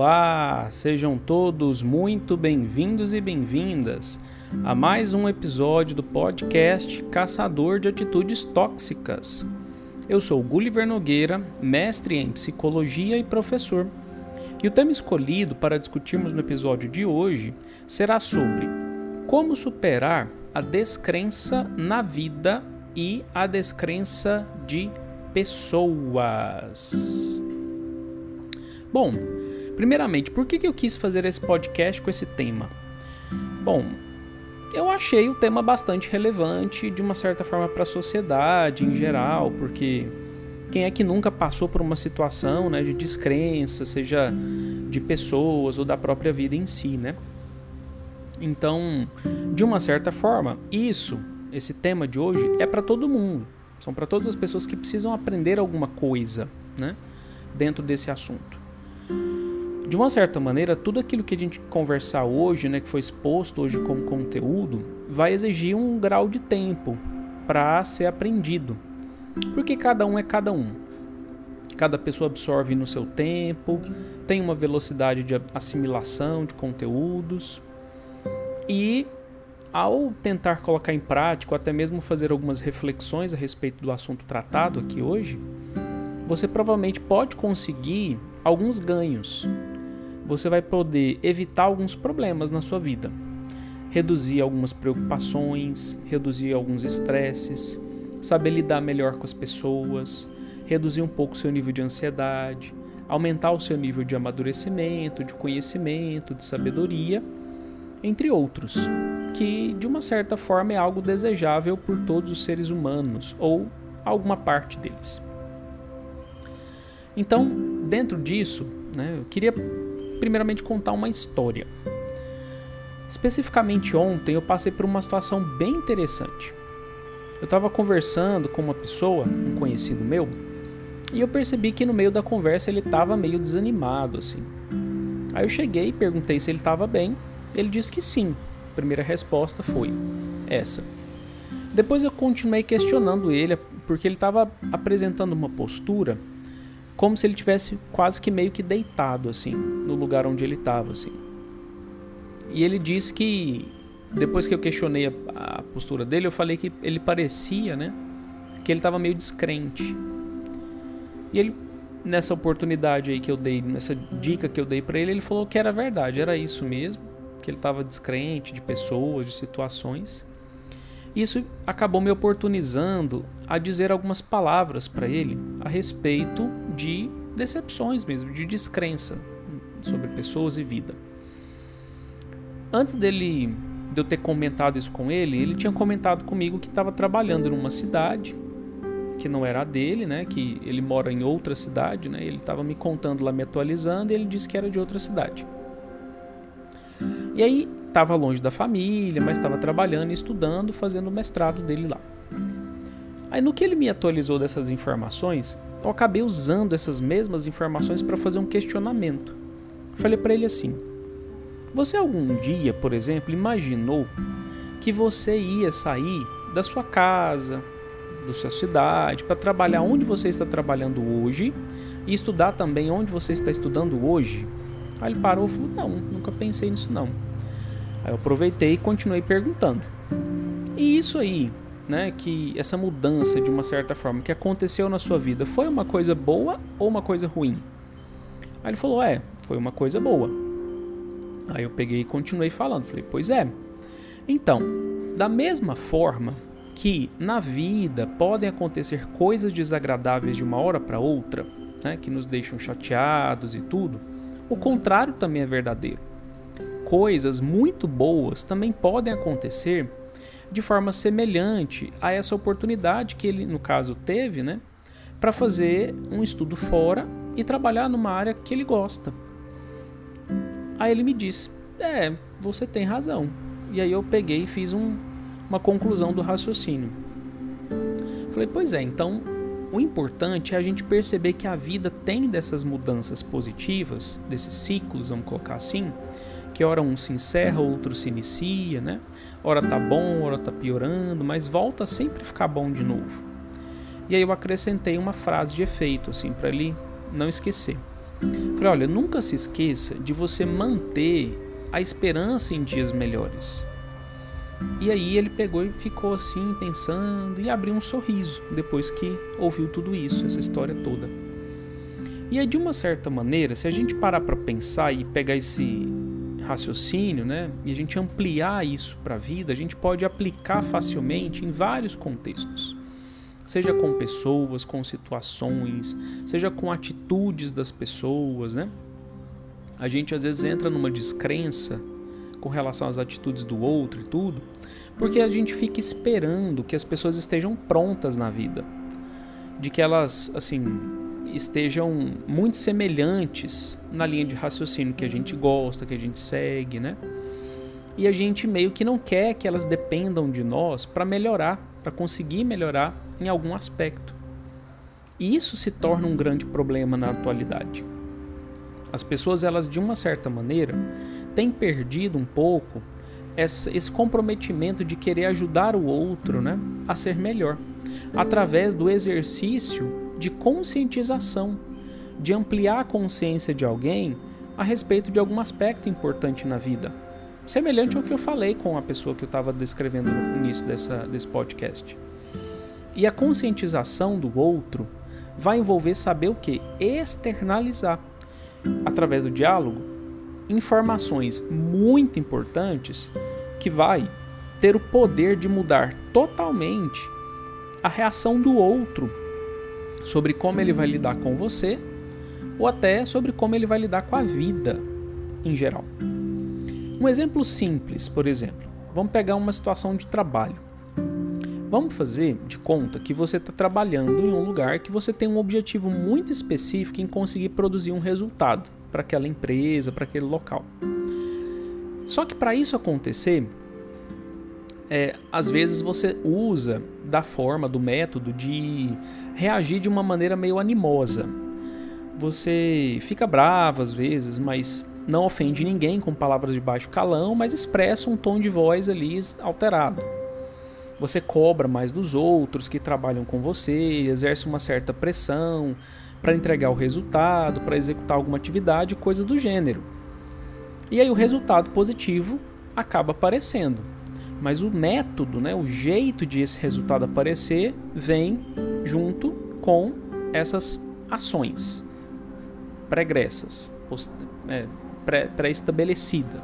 Olá, sejam todos muito bem-vindos e bem-vindas a mais um episódio do podcast Caçador de Atitudes Tóxicas. Eu sou Gulliver Nogueira, mestre em psicologia e professor. E o tema escolhido para discutirmos no episódio de hoje será sobre como superar a descrença na vida e a descrença de pessoas. Bom, primeiramente, por que eu quis fazer esse podcast com esse tema? Bom, eu achei o tema bastante relevante de uma certa forma para a sociedade em geral, porque quem é que nunca passou por uma situação né, de descrença, seja de pessoas ou da própria vida em si, né? Então, de uma certa forma, isso, esse tema de hoje, é para todo mundo. São para todas as pessoas que precisam aprender alguma coisa, né? Dentro desse assunto. De uma certa maneira, tudo aquilo que a gente conversar hoje, né, que foi exposto hoje como conteúdo, vai exigir um grau de tempo para ser aprendido. Porque cada um é cada um. Cada pessoa absorve no seu tempo, tem uma velocidade de assimilação de conteúdos. E ao tentar colocar em prática, ou até mesmo fazer algumas reflexões a respeito do assunto tratado aqui hoje, você provavelmente pode conseguir alguns ganhos. Você vai poder evitar alguns problemas na sua vida, reduzir algumas preocupações, reduzir alguns estresses, saber lidar melhor com as pessoas, reduzir um pouco o seu nível de ansiedade, aumentar o seu nível de amadurecimento, de conhecimento, de sabedoria, entre outros que de uma certa forma é algo desejável por todos os seres humanos ou alguma parte deles. Então, dentro disso, né, eu queria primeiramente contar uma história. Especificamente ontem eu passei por uma situação bem interessante. Eu estava conversando com uma pessoa, um conhecido meu, e eu percebi que no meio da conversa ele estava meio desanimado assim. Aí eu cheguei e perguntei se ele estava bem. Ele disse que sim, primeira resposta foi essa. Depois eu continuei questionando ele, porque ele estava apresentando uma postura como se ele tivesse quase que meio que deitado assim, no lugar onde ele estava assim. E ele disse que depois que eu questionei a, a, postura dele, eu falei que ele parecia, né, que ele estava meio descrente. E ele nessa oportunidade aí que eu dei, nessa dica que eu dei para ele, ele falou que era verdade, era isso mesmo que ele estava descrente de pessoas, de situações. Isso acabou me oportunizando a dizer algumas palavras para ele a respeito de decepções mesmo, de descrença sobre pessoas e vida. Antes dele de eu ter comentado isso com ele, ele tinha comentado comigo que estava trabalhando numa cidade que não era a dele, né? Que ele mora em outra cidade, né? Ele estava me contando lá, me atualizando, e ele disse que era de outra cidade. E aí estava longe da família, mas estava trabalhando estudando, fazendo o mestrado dele lá. Aí no que ele me atualizou dessas informações, eu acabei usando essas mesmas informações para fazer um questionamento. Falei para ele assim: Você algum dia, por exemplo, imaginou que você ia sair da sua casa, da sua cidade, para trabalhar onde você está trabalhando hoje e estudar também onde você está estudando hoje? Aí ele parou e falou: Não, nunca pensei nisso não. Aí eu aproveitei e continuei perguntando. E isso aí, né, que essa mudança de uma certa forma que aconteceu na sua vida, foi uma coisa boa ou uma coisa ruim? Aí ele falou: "É, foi uma coisa boa". Aí eu peguei e continuei falando, falei: "Pois é. Então, da mesma forma que na vida podem acontecer coisas desagradáveis de uma hora para outra, né, que nos deixam chateados e tudo, o contrário também é verdadeiro coisas muito boas também podem acontecer de forma semelhante a essa oportunidade que ele, no caso, teve, né, para fazer um estudo fora e trabalhar numa área que ele gosta. Aí ele me disse: É, você tem razão. E aí eu peguei e fiz um, uma conclusão do raciocínio. Falei: Pois é, então o importante é a gente perceber que a vida tem dessas mudanças positivas, desses ciclos, vamos colocar assim, que hora um se encerra, outro se inicia, né? Hora tá bom, hora tá piorando, mas volta sempre a ficar bom de novo. E aí eu acrescentei uma frase de efeito assim para ele não esquecer. Falei, olha, nunca se esqueça de você manter a esperança em dias melhores. E aí ele pegou e ficou assim pensando e abriu um sorriso depois que ouviu tudo isso, essa história toda. E aí de uma certa maneira, se a gente parar para pensar e pegar esse raciocínio, né, e a gente ampliar isso para a vida, a gente pode aplicar facilmente em vários contextos. Seja com pessoas, com situações, seja com atitudes das pessoas, né? A gente às vezes entra numa descrença com relação às atitudes do outro e tudo, porque a gente fica esperando que as pessoas estejam prontas na vida, de que elas, assim, estejam muito semelhantes na linha de raciocínio que a gente gosta, que a gente segue, né? E a gente meio que não quer que elas dependam de nós para melhorar, para conseguir melhorar em algum aspecto. E isso se torna um grande problema na atualidade. As pessoas, elas de uma certa maneira, têm perdido um pouco esse comprometimento de querer ajudar o outro né, a ser melhor, através do exercício de conscientização, de ampliar a consciência de alguém a respeito de algum aspecto importante na vida. Semelhante ao que eu falei com a pessoa que eu estava descrevendo no início dessa, desse podcast. E a conscientização do outro vai envolver saber o que? Externalizar, através do diálogo, informações muito importantes que vai ter o poder de mudar totalmente a reação do outro sobre como ele vai lidar com você ou até sobre como ele vai lidar com a vida em geral. Um exemplo simples, por exemplo, vamos pegar uma situação de trabalho. Vamos fazer de conta que você está trabalhando em um lugar que você tem um objetivo muito específico em conseguir produzir um resultado para aquela empresa, para aquele local. Só que para isso acontecer, é, às vezes você usa da forma, do método de reagir de uma maneira meio animosa. Você fica bravo às vezes, mas não ofende ninguém com palavras de baixo calão, mas expressa um tom de voz ali alterado. Você cobra mais dos outros que trabalham com você, exerce uma certa pressão para entregar o resultado, para executar alguma atividade, coisa do gênero. E aí o resultado positivo acaba aparecendo. Mas o método, né, o jeito de esse resultado aparecer, vem junto com essas ações pregressas, é, pré-estabelecida.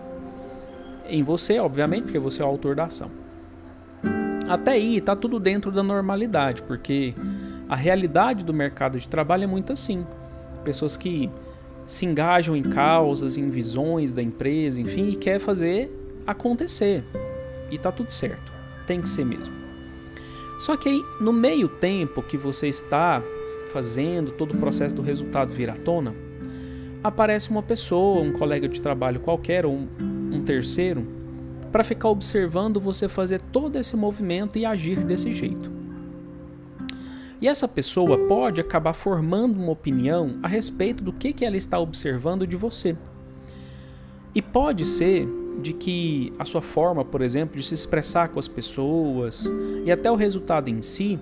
Em você, obviamente, porque você é o autor da ação. Até aí está tudo dentro da normalidade, porque a realidade do mercado de trabalho é muito assim. Pessoas que se engajam em causas, em visões da empresa, enfim, e quer fazer acontecer. E tá tudo certo. Tem que ser mesmo. Só que aí, no meio tempo que você está fazendo todo o processo do resultado vir à tona, aparece uma pessoa, um colega de trabalho qualquer ou um, terceiro, para ficar observando você fazer todo esse movimento e agir desse jeito. E essa pessoa pode acabar formando uma opinião a respeito do que, que ela está observando de você. E pode ser de que a sua forma, por exemplo, de se expressar com as pessoas e até o resultado em si,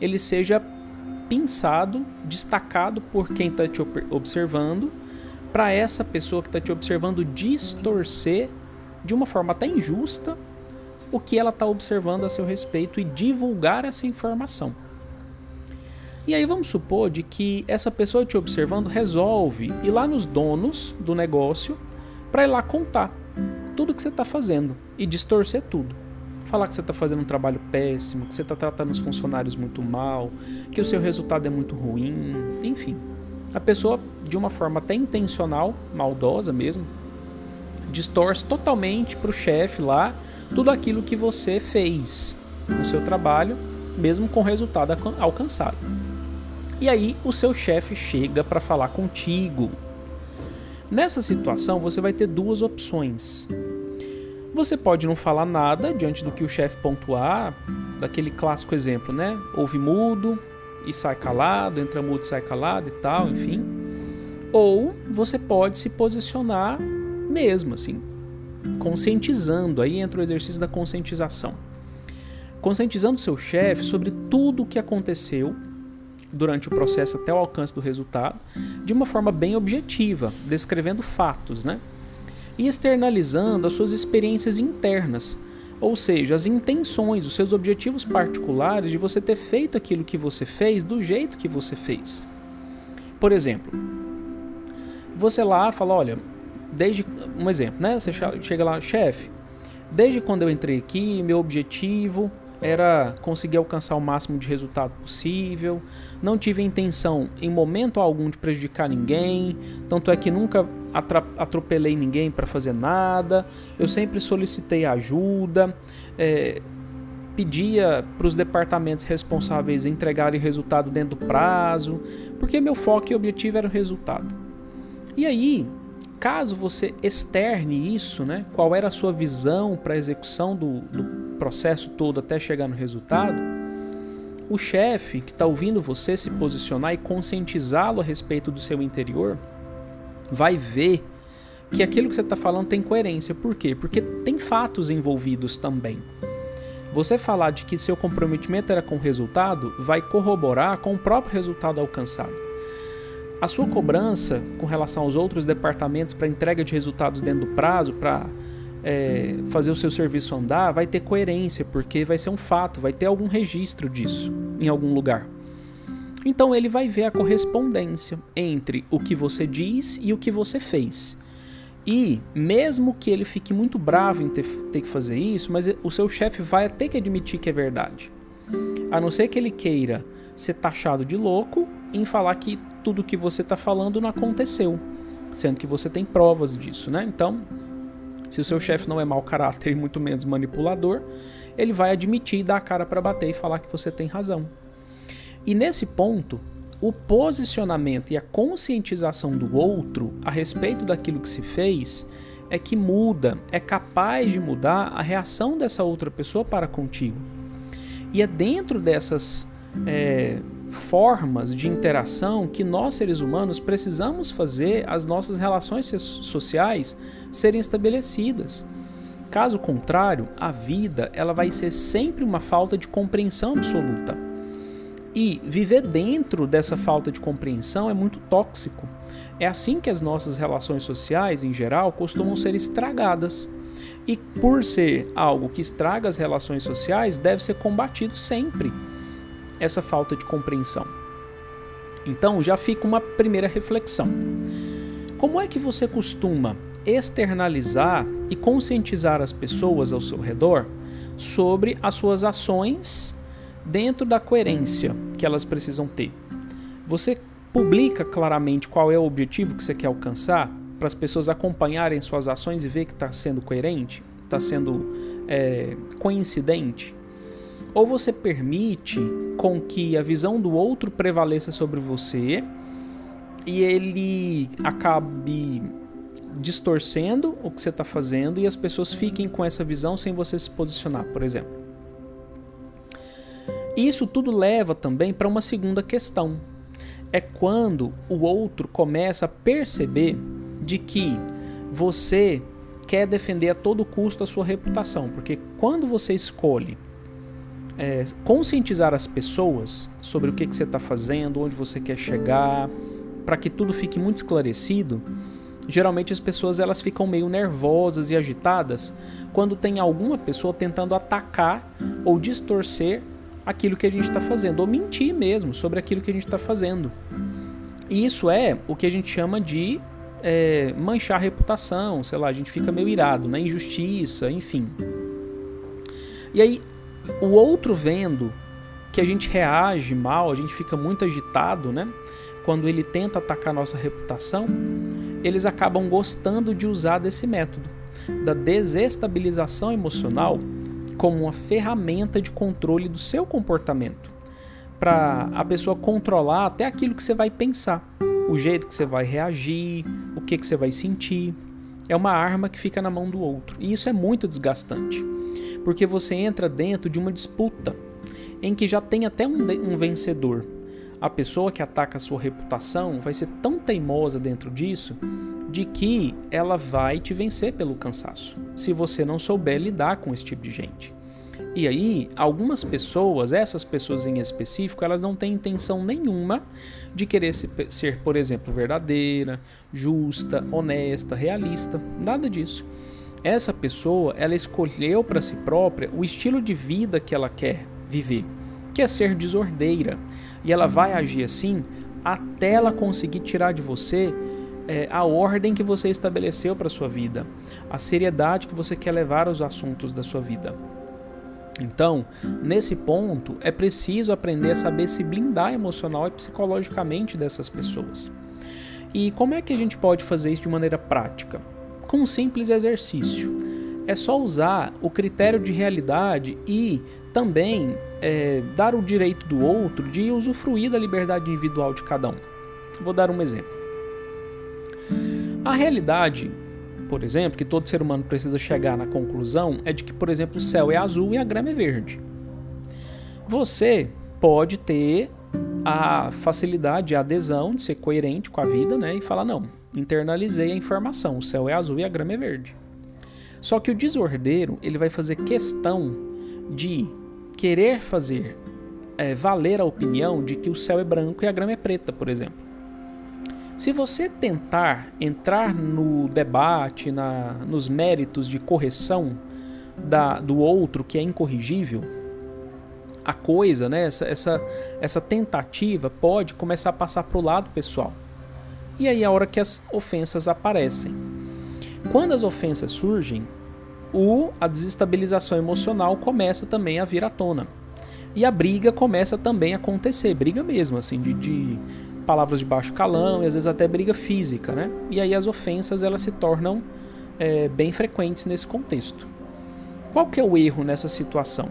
ele seja pensado, destacado por quem está te observando, para essa pessoa que está te observando distorcer de uma forma até injusta o que ela está observando a seu respeito e divulgar essa informação. E aí vamos supor de que essa pessoa te observando resolve ir lá nos donos do negócio para ir lá contar tudo que você está fazendo e distorcer tudo. Falar que você está fazendo um trabalho péssimo, que você está tratando os funcionários muito mal, que o seu resultado é muito ruim, enfim. A pessoa, de uma forma até intencional, maldosa mesmo, distorce totalmente para o chefe lá tudo aquilo que você fez no seu trabalho, mesmo com resultado alcançado. E aí o seu chefe chega para falar contigo. Nessa situação, você vai ter duas opções. Você pode não falar nada diante do que o chefe pontuar, daquele clássico exemplo, né? Ouve mudo e sai calado, entra mudo e sai calado e tal, enfim. Ou você pode se posicionar mesmo, assim, conscientizando. Aí entra o exercício da conscientização. Conscientizando seu chefe sobre tudo o que aconteceu durante o processo até o alcance do resultado, de uma forma bem objetiva, descrevendo fatos, né? E externalizando as suas experiências internas, ou seja, as intenções, os seus objetivos particulares de você ter feito aquilo que você fez do jeito que você fez. Por exemplo, você lá fala, olha, desde um exemplo, né? Você chega lá, chefe, desde quando eu entrei aqui, meu objetivo era conseguir alcançar o máximo de resultado possível. Não tive intenção em momento algum de prejudicar ninguém, tanto é que nunca atropelei ninguém para fazer nada. Eu sempre solicitei ajuda, é, pedia para os departamentos responsáveis entregarem o resultado dentro do prazo, porque meu foco e objetivo era o resultado. E aí, caso você externe isso, né, qual era a sua visão para a execução do, do processo todo até chegar no resultado, o chefe que está ouvindo você se posicionar e conscientizá-lo a respeito do seu interior vai ver que aquilo que você está falando tem coerência. Por quê? Porque tem fatos envolvidos também. Você falar de que seu comprometimento era com o resultado vai corroborar com o próprio resultado alcançado. A sua cobrança com relação aos outros departamentos para entrega de resultados dentro do prazo, para é, fazer o seu serviço andar, vai ter coerência, porque vai ser um fato, vai ter algum registro disso em algum lugar. Então ele vai ver a correspondência entre o que você diz e o que você fez. E mesmo que ele fique muito bravo em ter, ter que fazer isso, mas o seu chefe vai ter que admitir que é verdade. A não ser que ele queira ser taxado de louco em falar que tudo que você está falando não aconteceu, sendo que você tem provas disso, né? Então, se o seu chefe não é mau caráter e muito menos manipulador, ele vai admitir, dar a cara para bater e falar que você tem razão. E nesse ponto, o posicionamento e a conscientização do outro a respeito daquilo que se fez é que muda, é capaz de mudar a reação dessa outra pessoa para contigo. E é dentro dessas é, formas de interação que nós seres humanos precisamos fazer as nossas relações sociais serem estabelecidas. Caso contrário, a vida ela vai ser sempre uma falta de compreensão absoluta. E viver dentro dessa falta de compreensão é muito tóxico. É assim que as nossas relações sociais, em geral, costumam ser estragadas. E por ser algo que estraga as relações sociais, deve ser combatido sempre essa falta de compreensão. Então já fica uma primeira reflexão. Como é que você costuma externalizar e conscientizar as pessoas ao seu redor sobre as suas ações dentro da coerência que elas precisam ter? Você publica claramente qual é o objetivo que você quer alcançar para as pessoas acompanharem suas ações e ver que está sendo coerente, está sendo é, coincidente? Ou você permite com que a visão do outro prevaleça sobre você e ele acabe distorcendo o que você está fazendo e as pessoas fiquem com essa visão sem você se posicionar, por exemplo. Isso tudo leva também para uma segunda questão. É quando o outro começa a perceber de que você quer defender a todo custo a sua reputação, porque quando você escolhe é, conscientizar as pessoas sobre o que, que você está fazendo, onde você quer chegar, para que tudo fique muito esclarecido, geralmente as pessoas elas ficam meio nervosas e agitadas quando tem alguma pessoa tentando atacar ou distorcer aquilo que a gente está fazendo, ou mentir mesmo sobre aquilo que a gente está fazendo. E isso é o que a gente chama de é, manchar a reputação, sei lá, a gente fica meio irado, né? injustiça, enfim. E aí o outro vendo que a gente reage mal, a gente fica muito agitado, né? Quando ele tenta atacar nossa reputação, eles acabam gostando de usar desse método, da desestabilização emocional, como uma ferramenta de controle do seu comportamento, para a pessoa controlar até aquilo que você vai pensar, o jeito que você vai reagir, o que, que você vai sentir. É uma arma que fica na mão do outro, e isso é muito desgastante porque você entra dentro de uma disputa em que já tem até um, um vencedor. A pessoa que ataca a sua reputação vai ser tão teimosa dentro disso de que ela vai te vencer pelo cansaço, se você não souber lidar com esse tipo de gente. E aí, algumas pessoas, essas pessoas em específico, elas não têm intenção nenhuma de querer ser, por exemplo, verdadeira, justa, honesta, realista, nada disso. Essa pessoa, ela escolheu para si própria o estilo de vida que ela quer viver, que é ser desordeira. E ela vai agir assim até ela conseguir tirar de você é, a ordem que você estabeleceu para sua vida, a seriedade que você quer levar aos assuntos da sua vida. Então, nesse ponto, é preciso aprender a saber se blindar emocional e psicologicamente dessas pessoas. E como é que a gente pode fazer isso de maneira prática? Com um simples exercício. É só usar o critério de realidade e também é, dar o direito do outro de usufruir da liberdade individual de cada um. Vou dar um exemplo. A realidade por exemplo, que todo ser humano precisa chegar na conclusão é de que, por exemplo, o céu é azul e a grama é verde. Você pode ter a facilidade, a adesão de ser coerente com a vida, né, e falar não, internalizei a informação, o céu é azul e a grama é verde. Só que o desordeiro, ele vai fazer questão de querer fazer é, valer a opinião de que o céu é branco e a grama é preta, por exemplo. Se você tentar entrar no debate, na, nos méritos de correção da, do outro que é incorrigível, a coisa, né, essa, essa, essa tentativa pode começar a passar para o lado pessoal. E aí é a hora que as ofensas aparecem. Quando as ofensas surgem, o, a desestabilização emocional começa também a vir à tona. E a briga começa também a acontecer, briga mesmo, assim, de, de palavras de baixo calão e às vezes até briga física, né? E aí as ofensas elas se tornam é, bem frequentes nesse contexto. Qual que é o erro nessa situação?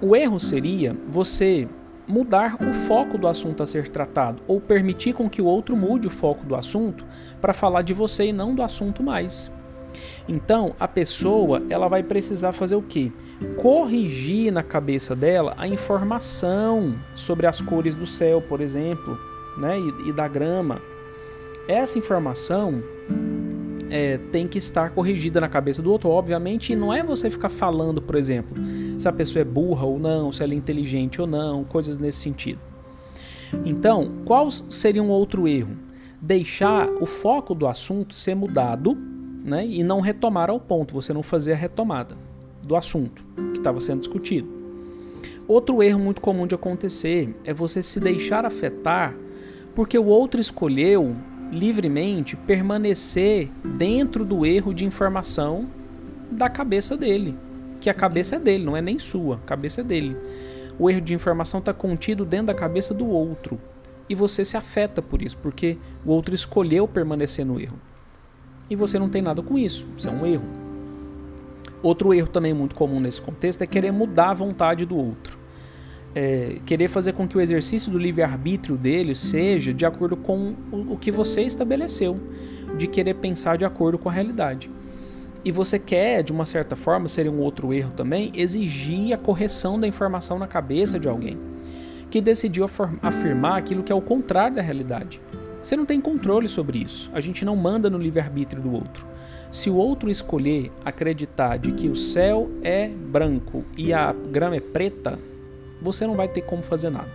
O erro seria você mudar o foco do assunto a ser tratado ou permitir com que o outro mude o foco do assunto para falar de você e não do assunto mais. Então, a pessoa, ela vai precisar fazer o quê? Corrigir na cabeça dela a informação sobre as cores do céu, por exemplo, né, e, e da grama. Essa informação é, tem que estar corrigida na cabeça do outro, obviamente, e não é você ficar falando, por exemplo, se a pessoa é burra ou não, se ela é inteligente ou não, coisas nesse sentido. Então, qual seria um outro erro? Deixar o foco do assunto ser mudado né, e não retomar ao ponto, você não fazer a retomada do assunto que estava sendo discutido. Outro erro muito comum de acontecer é você se deixar afetar porque o outro escolheu livremente permanecer dentro do erro de informação da cabeça dele, que a cabeça é dele, não é nem sua, a cabeça é dele. O erro de informação está contido dentro da cabeça do outro e você se afeta por isso, porque o outro escolheu permanecer no erro. E você não tem nada com isso, isso é um erro. Outro erro também muito comum nesse contexto é querer mudar a vontade do outro é, querer fazer com que o exercício do livre-arbítrio dele seja de acordo com o, o que você estabeleceu, de querer pensar de acordo com a realidade. E você quer, de uma certa forma, seria um outro erro também, exigir a correção da informação na cabeça de alguém que decidiu afirmar aquilo que é o contrário da realidade. Você não tem controle sobre isso. A gente não manda no livre-arbítrio do outro. Se o outro escolher acreditar de que o céu é branco e a grama é preta, você não vai ter como fazer nada.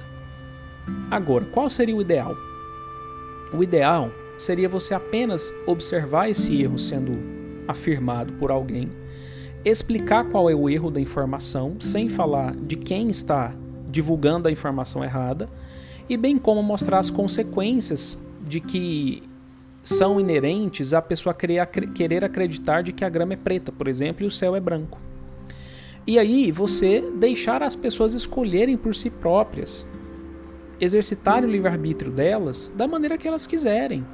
Agora, qual seria o ideal? O ideal seria você apenas observar esse erro sendo afirmado por alguém, explicar qual é o erro da informação, sem falar de quem está divulgando a informação errada, e bem como mostrar as consequências de que são inerentes a pessoa querer acreditar de que a grama é preta, por exemplo, e o céu é branco. E aí você deixar as pessoas escolherem por si próprias, exercitar o livre-arbítrio delas da maneira que elas quiserem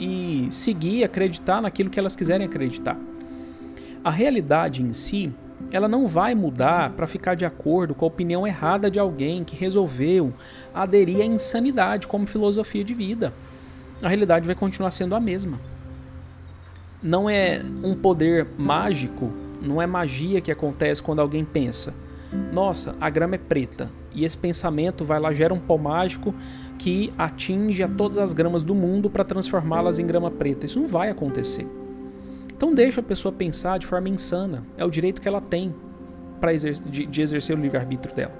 e seguir, acreditar naquilo que elas quiserem acreditar. A realidade em si, ela não vai mudar para ficar de acordo com a opinião errada de alguém que resolveu aderir à insanidade como filosofia de vida. A realidade vai continuar sendo a mesma. Não é um poder mágico não é magia que acontece quando alguém pensa, nossa, a grama é preta. E esse pensamento vai lá, gera um pó mágico que atinge a todas as gramas do mundo para transformá-las em grama preta. Isso não vai acontecer. Então deixa a pessoa pensar de forma insana. É o direito que ela tem. pra exer de, de exercer o livre-arbítrio dela.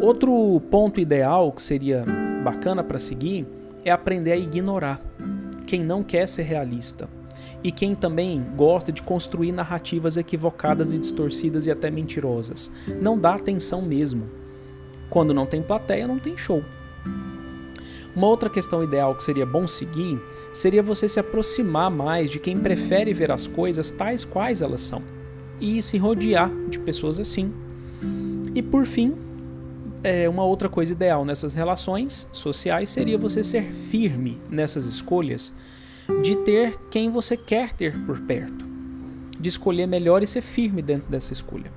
Outro ponto ideal que seria bacana para seguir é aprender a ignorar quem não quer ser realista e quem também gosta de construir narrativas equivocadas e distorcidas e até mentirosas. Não dá atenção mesmo. Quando não tem plateia, não tem show. Uma outra questão ideal que seria bom seguir seria você se aproximar mais de quem prefere ver as coisas tais quais elas são e se rodear de pessoas assim. E por fim, é, uma outra coisa ideal nessas relações sociais seria você ser firme nessas escolhas de ter quem você quer ter por perto, de escolher melhor e ser firme dentro dessa escolha.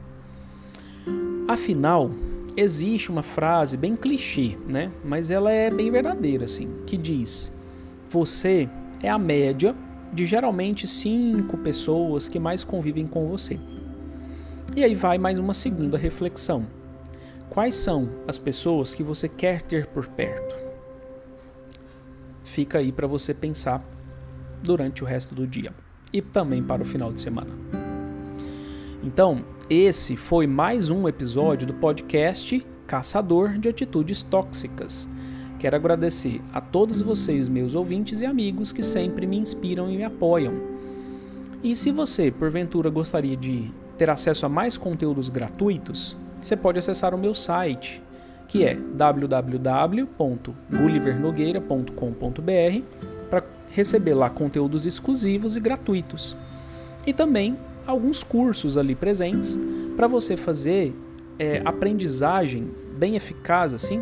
Afinal, existe uma frase bem clichê, né? Mas ela é bem verdadeira, assim, que diz: você é a média de geralmente cinco pessoas que mais convivem com você. E aí vai mais uma segunda reflexão. Quais são as pessoas que você quer ter por perto? Fica aí para você pensar durante o resto do dia e também para o final de semana. Então, esse foi mais um episódio do podcast Caçador de Atitudes Tóxicas. Quero agradecer a todos vocês, meus ouvintes e amigos, que sempre me inspiram e me apoiam. E se você, porventura, gostaria de ter acesso a mais conteúdos gratuitos, você pode acessar o meu site, que é www.gullivernogueira.com.br para receber lá conteúdos exclusivos e gratuitos. E também alguns cursos ali presentes para você fazer é, aprendizagem bem eficaz assim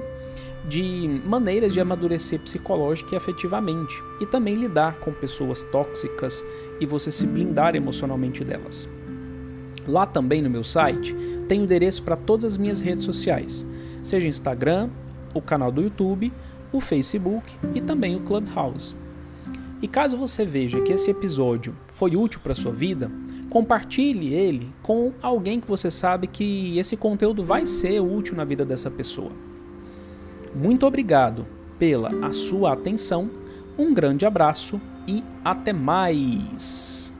de maneiras de amadurecer psicológica e afetivamente e também lidar com pessoas tóxicas e você se blindar emocionalmente delas. Lá também no meu site tem o endereço para todas as minhas redes sociais, seja Instagram, o canal do YouTube, o Facebook e também o Clubhouse. E caso você veja que esse episódio foi útil para sua vida, compartilhe ele com alguém que você sabe que esse conteúdo vai ser útil na vida dessa pessoa. Muito obrigado pela a sua atenção, um grande abraço e até mais!